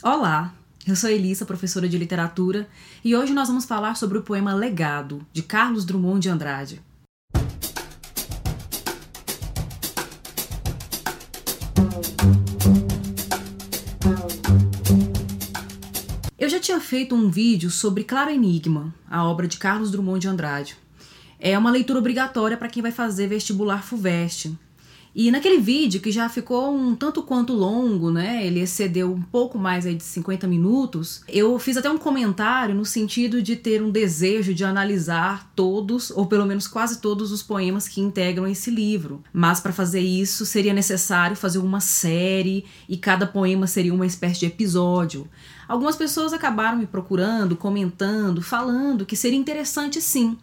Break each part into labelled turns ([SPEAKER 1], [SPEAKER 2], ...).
[SPEAKER 1] Olá, eu sou Elissa, professora de literatura, e hoje nós vamos falar sobre o poema Legado, de Carlos Drummond de Andrade. Eu já tinha feito um vídeo sobre Claro Enigma, a obra de Carlos Drummond de Andrade. É uma leitura obrigatória para quem vai fazer vestibular FUVEST, e naquele vídeo, que já ficou um tanto quanto longo, né? Ele excedeu um pouco mais aí de 50 minutos. Eu fiz até um comentário no sentido de ter um desejo de analisar todos, ou pelo menos quase todos, os poemas que integram esse livro. Mas para fazer isso seria necessário fazer uma série e cada poema seria uma espécie de episódio. Algumas pessoas acabaram me procurando, comentando, falando que seria interessante sim.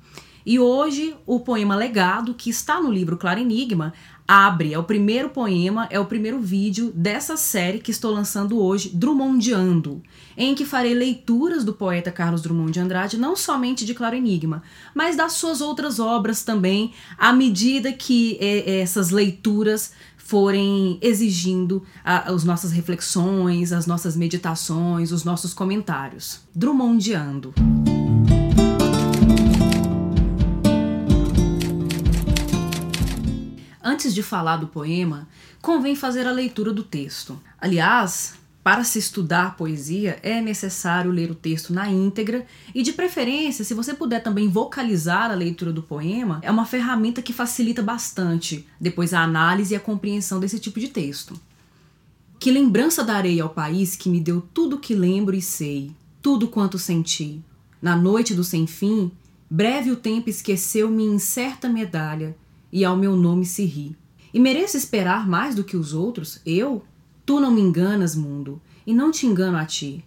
[SPEAKER 1] E hoje o poema Legado, que está no livro Claro Enigma, abre, é o primeiro poema, é o primeiro vídeo dessa série que estou lançando hoje, Drummondiando, em que farei leituras do poeta Carlos Drummond de Andrade, não somente de Claro Enigma, mas das suas outras obras também, à medida que é, essas leituras forem exigindo as nossas reflexões, as nossas meditações, os nossos comentários. Drummondiando. Antes de falar do poema, convém fazer a leitura do texto. Aliás, para se estudar poesia, é necessário ler o texto na íntegra e, de preferência, se você puder também vocalizar a leitura do poema, é uma ferramenta que facilita bastante depois a análise e a compreensão desse tipo de texto. Que lembrança darei ao país que me deu tudo que lembro e sei, tudo quanto senti. Na noite do sem fim, breve o tempo esqueceu-me incerta medalha e ao meu nome se ri. E mereço esperar mais do que os outros? Eu? Tu não me enganas, mundo, e não te engano a ti.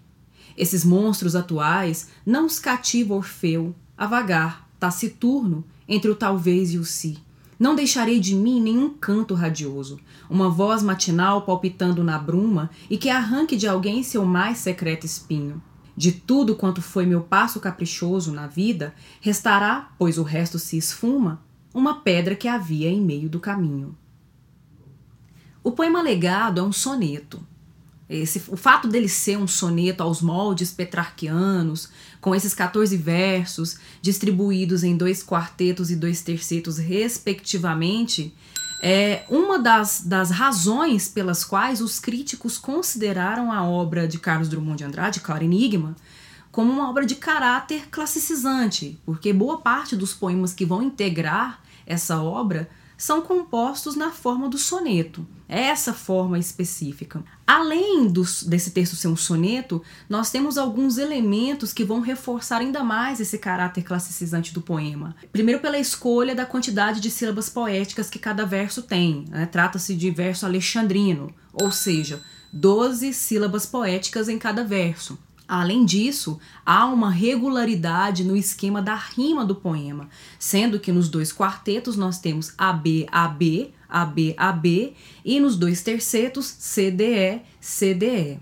[SPEAKER 1] Esses monstros atuais não os cativa Orfeu, a vagar, taciturno, entre o talvez e o si. Não deixarei de mim nenhum canto radioso, uma voz matinal palpitando na bruma e que arranque de alguém seu mais secreto espinho. De tudo quanto foi meu passo caprichoso na vida, restará, pois o resto se esfuma, uma pedra que havia em meio do caminho. O poema legado é um soneto. Esse, o fato dele ser um soneto aos moldes petrarquianos, com esses 14 versos distribuídos em dois quartetos e dois tercetos, respectivamente, é uma das, das razões pelas quais os críticos consideraram a obra de Carlos Drummond de Andrade, Claro Enigma, como uma obra de caráter classicizante, porque boa parte dos poemas que vão integrar essa obra são compostos na forma do soneto, é essa forma específica. Além dos, desse texto ser um soneto, nós temos alguns elementos que vão reforçar ainda mais esse caráter classicizante do poema. Primeiro, pela escolha da quantidade de sílabas poéticas que cada verso tem. Né? Trata-se de verso alexandrino, ou seja, 12 sílabas poéticas em cada verso. Além disso, há uma regularidade no esquema da rima do poema, sendo que nos dois quartetos nós temos AB, AB, AB, AB e nos dois tercetos CDE, CDE.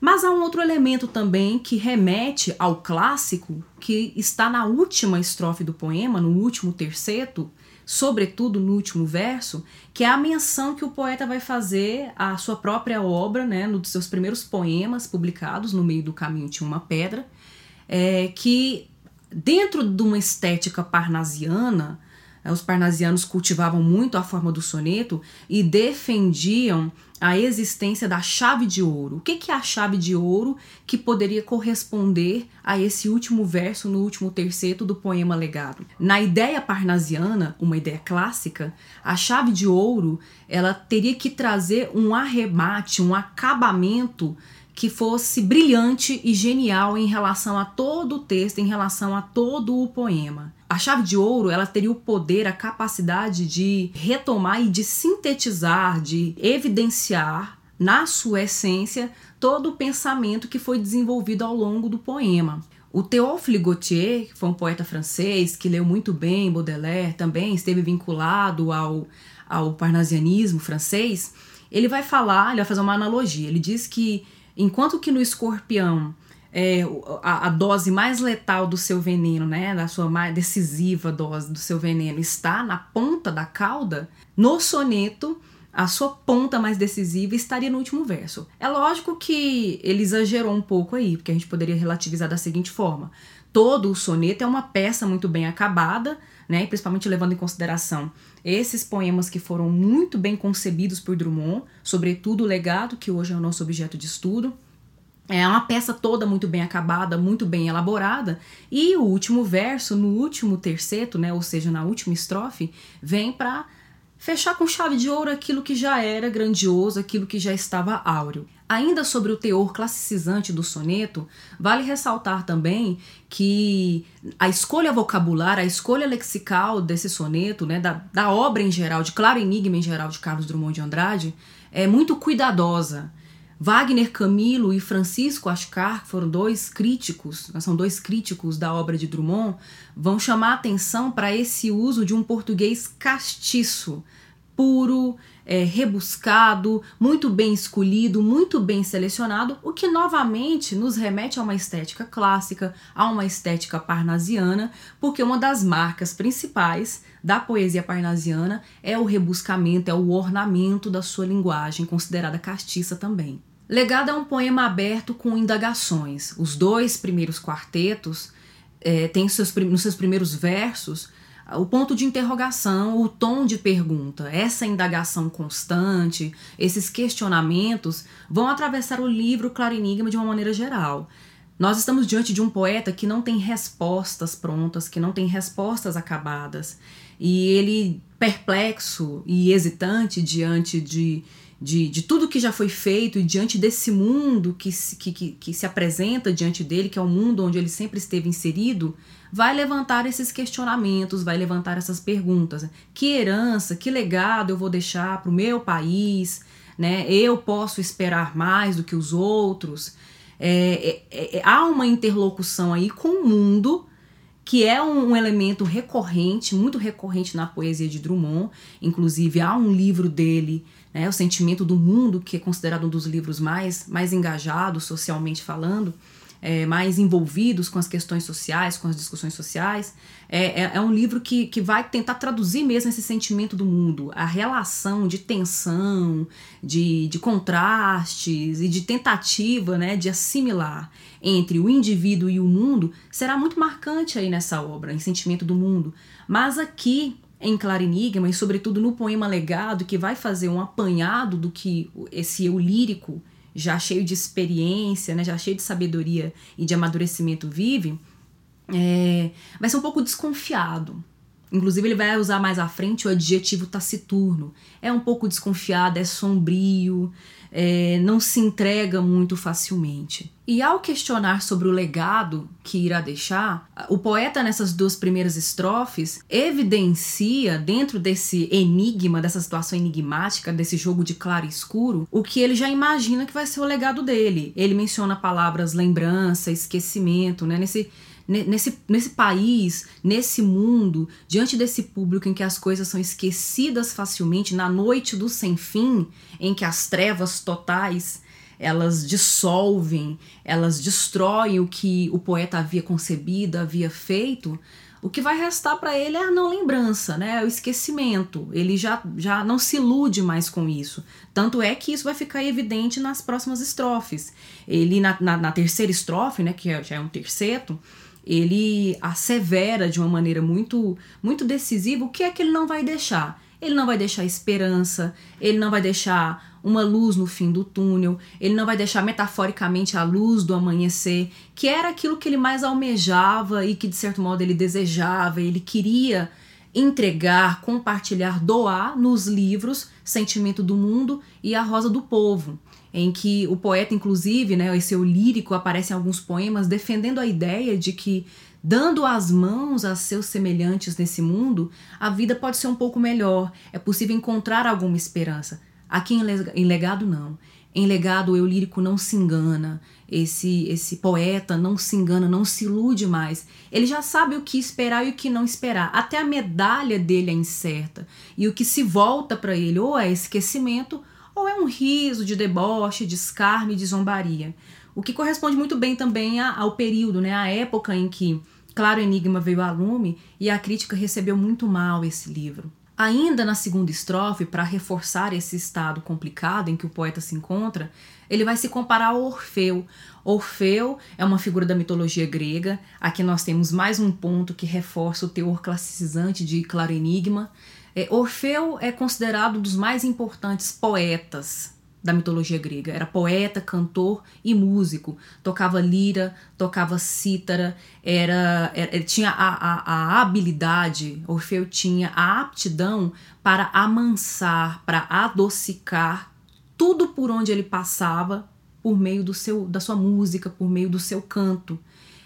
[SPEAKER 1] Mas há um outro elemento também que remete ao clássico, que está na última estrofe do poema, no último terceto, sobretudo no último verso, que é a menção que o poeta vai fazer à sua própria obra, né, um dos seus primeiros poemas publicados, No Meio do Caminho Tinha uma Pedra, é, que dentro de uma estética parnasiana, os parnasianos cultivavam muito a forma do soneto e defendiam a existência da chave de ouro. O que é a chave de ouro que poderia corresponder a esse último verso no último terceto do poema Legado? Na ideia parnasiana, uma ideia clássica, a chave de ouro ela teria que trazer um arremate, um acabamento que fosse brilhante e genial em relação a todo o texto, em relação a todo o poema. A chave de ouro, ela teria o poder, a capacidade de retomar e de sintetizar, de evidenciar na sua essência todo o pensamento que foi desenvolvido ao longo do poema. O Théophile Gautier, que foi um poeta francês que leu muito bem Baudelaire, também esteve vinculado ao, ao parnasianismo francês, ele vai falar, ele vai fazer uma analogia. Ele diz que Enquanto que no escorpião é, a, a, dose mais letal do seu veneno, né, da sua mais decisiva dose do seu veneno está na ponta da cauda, no soneto a sua ponta mais decisiva estaria no último verso. É lógico que ele exagerou um pouco aí, porque a gente poderia relativizar da seguinte forma: todo o soneto é uma peça muito bem acabada, né, principalmente levando em consideração esses poemas que foram muito bem concebidos por Drummond, sobretudo o legado, que hoje é o nosso objeto de estudo. É uma peça toda muito bem acabada, muito bem elaborada, e o último verso, no último terceto, né, ou seja, na última estrofe, vem para fechar com chave de ouro aquilo que já era grandioso, aquilo que já estava áureo. Ainda sobre o teor classicizante do soneto, vale ressaltar também que a escolha vocabular, a escolha lexical desse soneto, né, da, da obra em geral, de Claro Enigma em geral de Carlos Drummond de Andrade, é muito cuidadosa. Wagner Camilo e Francisco Ascar, que foram dois críticos, são dois críticos da obra de Drummond, vão chamar atenção para esse uso de um português castiço, puro, é, rebuscado, muito bem escolhido, muito bem selecionado, o que novamente nos remete a uma estética clássica, a uma estética parnasiana, porque uma das marcas principais da poesia parnasiana é o rebuscamento, é o ornamento da sua linguagem, considerada castiça também. Legado é um poema aberto com indagações. Os dois primeiros quartetos é, têm seus, nos seus primeiros versos o ponto de interrogação, o tom de pergunta, essa indagação constante, esses questionamentos vão atravessar o livro Claro Enigma de uma maneira geral. Nós estamos diante de um poeta que não tem respostas prontas, que não tem respostas acabadas. E ele, perplexo e hesitante diante de, de, de tudo que já foi feito e diante desse mundo que, que, que, que se apresenta diante dele, que é o um mundo onde ele sempre esteve inserido, vai levantar esses questionamentos, vai levantar essas perguntas. Que herança, que legado eu vou deixar para o meu país? Né? Eu posso esperar mais do que os outros? É, é, é, há uma interlocução aí com o mundo que é um, elemento recorrente, muito recorrente na poesia de Drummond. Inclusive, há um livro dele, né, O Sentimento do Mundo, que é considerado um dos livros mais, mais engajados socialmente falando, é, mais envolvidos com as questões sociais, com as discussões sociais. É, é, é, um livro que, que vai tentar traduzir mesmo esse sentimento do mundo, a relação de tensão, de, de contrastes e de tentativa né, de assimilar entre o indivíduo e o mundo será muito marcante aí nessa obra, em Sentimento do Mundo. Mas aqui em Claro Enigma, e sobretudo no poema Legado, que vai fazer um apanhado do que esse eu lírico já cheio de experiência, né, já cheio de sabedoria e de amadurecimento vive, é, vai ser um pouco desconfiado. Inclusive, ele vai usar mais à frente o adjetivo taciturno. É um pouco desconfiado, é sombrio, é, não se entrega muito facilmente. E ao questionar sobre o legado que irá deixar, o poeta, nessas duas primeiras estrofes, evidencia, dentro desse enigma, dessa situação enigmática, desse jogo de claro e escuro, o que ele já imagina que vai ser o legado dele. Ele menciona palavras lembrança, esquecimento, né? Nesse nesse, nesse país, nesse mundo, diante desse público em que as coisas são esquecidas facilmente, na noite do sem fim, em que as trevas totais elas dissolvem, elas destroem o que o poeta havia concebido, havia feito, o que vai restar para ele é a não lembrança, né? É o esquecimento. Ele já, já não se ilude mais com isso. Tanto é que isso vai ficar evidente nas próximas estrofes. Ele, na, na, na terceira estrofe, né, que é, já é um terceto, ele assevera de uma maneira muito, muito decisiva o que é que ele não vai deixar. Ele não vai deixar esperança, ele não vai deixar uma luz no fim do túnel, ele não vai deixar metaforicamente a luz do amanhecer, que era aquilo que ele mais almejava e que de certo modo ele desejava, ele queria entregar, compartilhar, doar nos livros Sentimento do Mundo e A Rosa do Povo em que o poeta, inclusive, né, esse eu lírico, aparece em alguns poemas defendendo a ideia de que, dando as mãos a seus semelhantes nesse mundo, a vida pode ser um pouco melhor, é possível encontrar alguma esperança. Aqui em Legado, não. Em Legado, eu lírico não se engana, esse, esse poeta não se engana, não se ilude mais. Ele já sabe o que esperar e o que não esperar. Até a medalha dele é incerta. E o que se volta para ele ou é esquecimento ou é um riso de deboche, de escárnio e de zombaria. O que corresponde muito bem também ao período, né, à época em que Claro Enigma veio a lume e a crítica recebeu muito mal esse livro. Ainda na segunda estrofe, para reforçar esse estado complicado em que o poeta se encontra, ele vai se comparar ao Orfeu. Orfeu é uma figura da mitologia grega. Aqui nós temos mais um ponto que reforça o teor classicizante de Claro Enigma. É, Orfeu é considerado um dos mais importantes poetas da mitologia grega. Era poeta, cantor e músico. Tocava lira, tocava cítara, era, era tinha a, a, a, habilidade, Orfeu tinha a aptidão para amansar, para adocicar tudo por onde ele passava por meio do seu, da sua música, por meio do seu canto.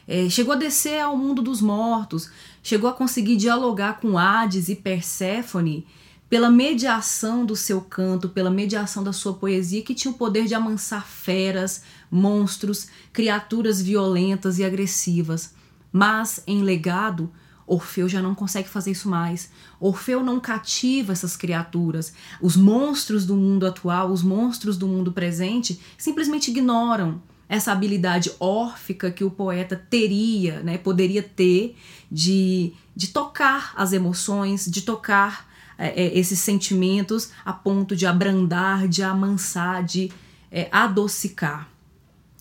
[SPEAKER 1] É, chegou a descer ao mundo dos mortos, chegou a conseguir dialogar com Hades e Perséfone pela mediação do seu canto, pela mediação da sua poesia, que tinha o poder de amansar feras, monstros, criaturas violentas e agressivas. Mas, em legado, Orfeu já não consegue fazer isso mais. Orfeu não cativa essas criaturas. Os monstros do mundo atual, os monstros do mundo presente, simplesmente ignoram essa habilidade órfica que o poeta teria, né, poderia ter de, de tocar as emoções, de tocar é, é, esses sentimentos a ponto de abrandar, de amansar, de é, adocicar.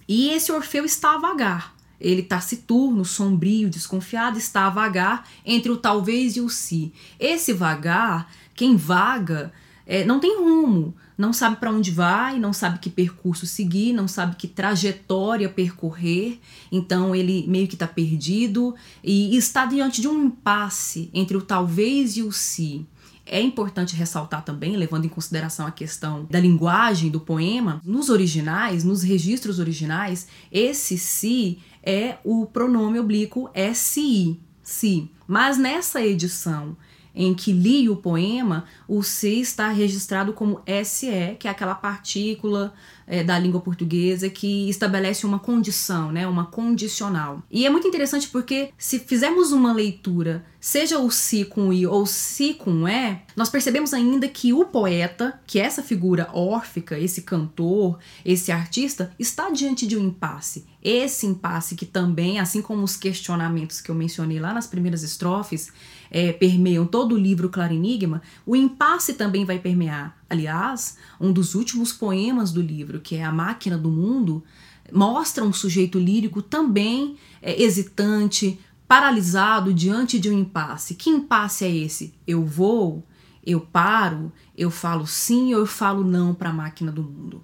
[SPEAKER 1] E esse Orfeu está a vagar. Ele taciturno, sombrio, desconfiado, está a vagar entre o talvez e o se. Esse vagar, quem vaga, é, não tem rumo, não sabe para onde vai, não sabe que percurso seguir, não sabe que trajetória percorrer, então ele meio que está perdido e está diante de um impasse entre o talvez e o se. É importante ressaltar também, levando em consideração a questão da linguagem do poema, nos originais, nos registros originais, esse si é o pronome oblíquo SI, si. Mas nessa edição em que li o poema, o si está registrado como SE, que é aquela partícula é, da língua portuguesa que estabelece uma condição, né, uma condicional. E é muito interessante porque se fizermos uma leitura, seja o si com i ou si com e, nós percebemos ainda que o poeta, que é essa figura órfica, esse cantor, esse artista, está diante de um impasse. Esse impasse que também, assim como os questionamentos que eu mencionei lá nas primeiras estrofes, é, permeiam todo o livro Claro Enigma, o impasse também vai permear. Aliás, um dos últimos poemas do livro, que é A Máquina do Mundo, mostra um sujeito lírico também é, hesitante, paralisado diante de um impasse. Que impasse é esse? Eu vou, eu paro, eu falo sim ou eu falo não para a máquina do mundo.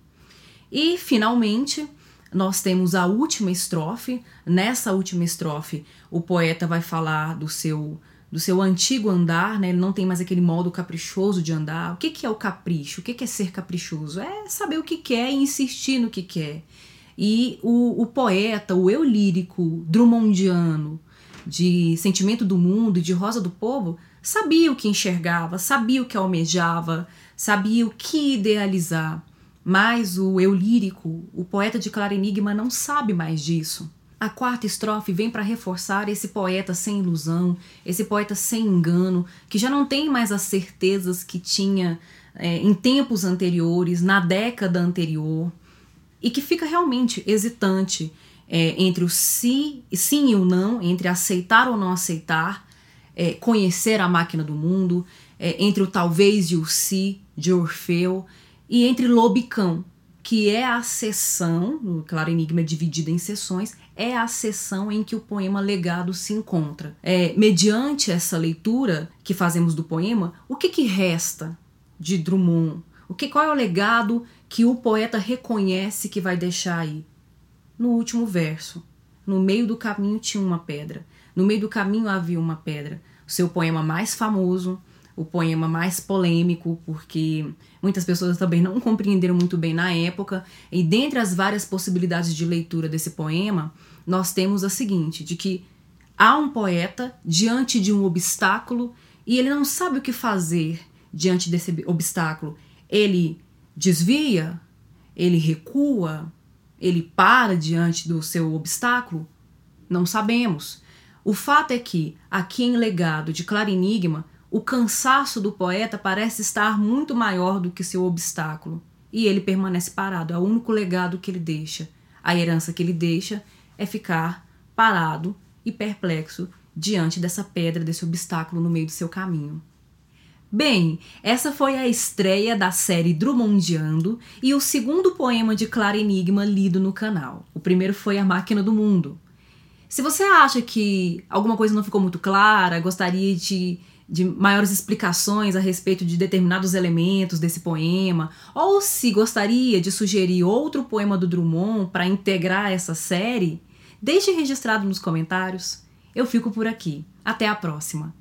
[SPEAKER 1] E, finalmente, nós temos a última estrofe. Nessa última estrofe, o poeta vai falar do seu do seu antigo andar, né? Ele não tem mais aquele modo caprichoso de andar. O que, que é o capricho? O que, que é ser caprichoso? É saber o que quer e insistir no que quer. E o, o poeta, o eu lírico drummondiano, de Sentimento do Mundo e de Rosa do Povo, sabia o que enxergava, sabia o que almejava, sabia o que idealizar. Mas o eu lírico, o poeta de Claro Enigma, não sabe mais disso. A quarta estrofe vem para reforçar esse poeta sem ilusão, esse poeta sem engano, que já não tem mais as certezas que tinha é, em tempos anteriores, na década anterior, e que fica realmente hesitante é, entre o sim, sim e o não, entre aceitar ou não aceitar, é, conhecer a máquina do mundo, é, entre o talvez e o si de Orfeu, e entre Lobicão, que é a sessão, o Claro Enigma é dividida em sessões, é a sessão em que o poema legado se encontra. É, mediante essa leitura que fazemos do poema, o que, que resta de Drummond? O que, qual é o legado que o poeta reconhece que vai deixar aí? No último verso. No meio do caminho tinha uma pedra. No meio do caminho havia uma pedra. O seu poema mais famoso, o poema mais polêmico, porque muitas pessoas também não compreenderam muito bem na época. E dentre as várias possibilidades de leitura desse poema, nós temos a seguinte: de que há um poeta diante de um obstáculo e ele não sabe o que fazer diante desse obstáculo. Ele desvia, ele recua, ele para diante do seu obstáculo? Não sabemos. O fato é que, aqui em Legado de Claro Enigma, o cansaço do poeta parece estar muito maior do que seu obstáculo, e ele permanece parado. É o único legado que ele deixa. A herança que ele deixa é ficar parado e perplexo diante dessa pedra, desse obstáculo no meio do seu caminho. Bem, essa foi a estreia da série Drummondiando e o segundo poema de Clara Enigma lido no canal. O primeiro foi A Máquina do Mundo. Se você acha que alguma coisa não ficou muito clara, gostaria de, de maiores explicações a respeito de determinados elementos desse poema, ou se gostaria de sugerir outro poema do Drummond para integrar essa série, deixe registrado nos comentários. Eu fico por aqui. Até a próxima!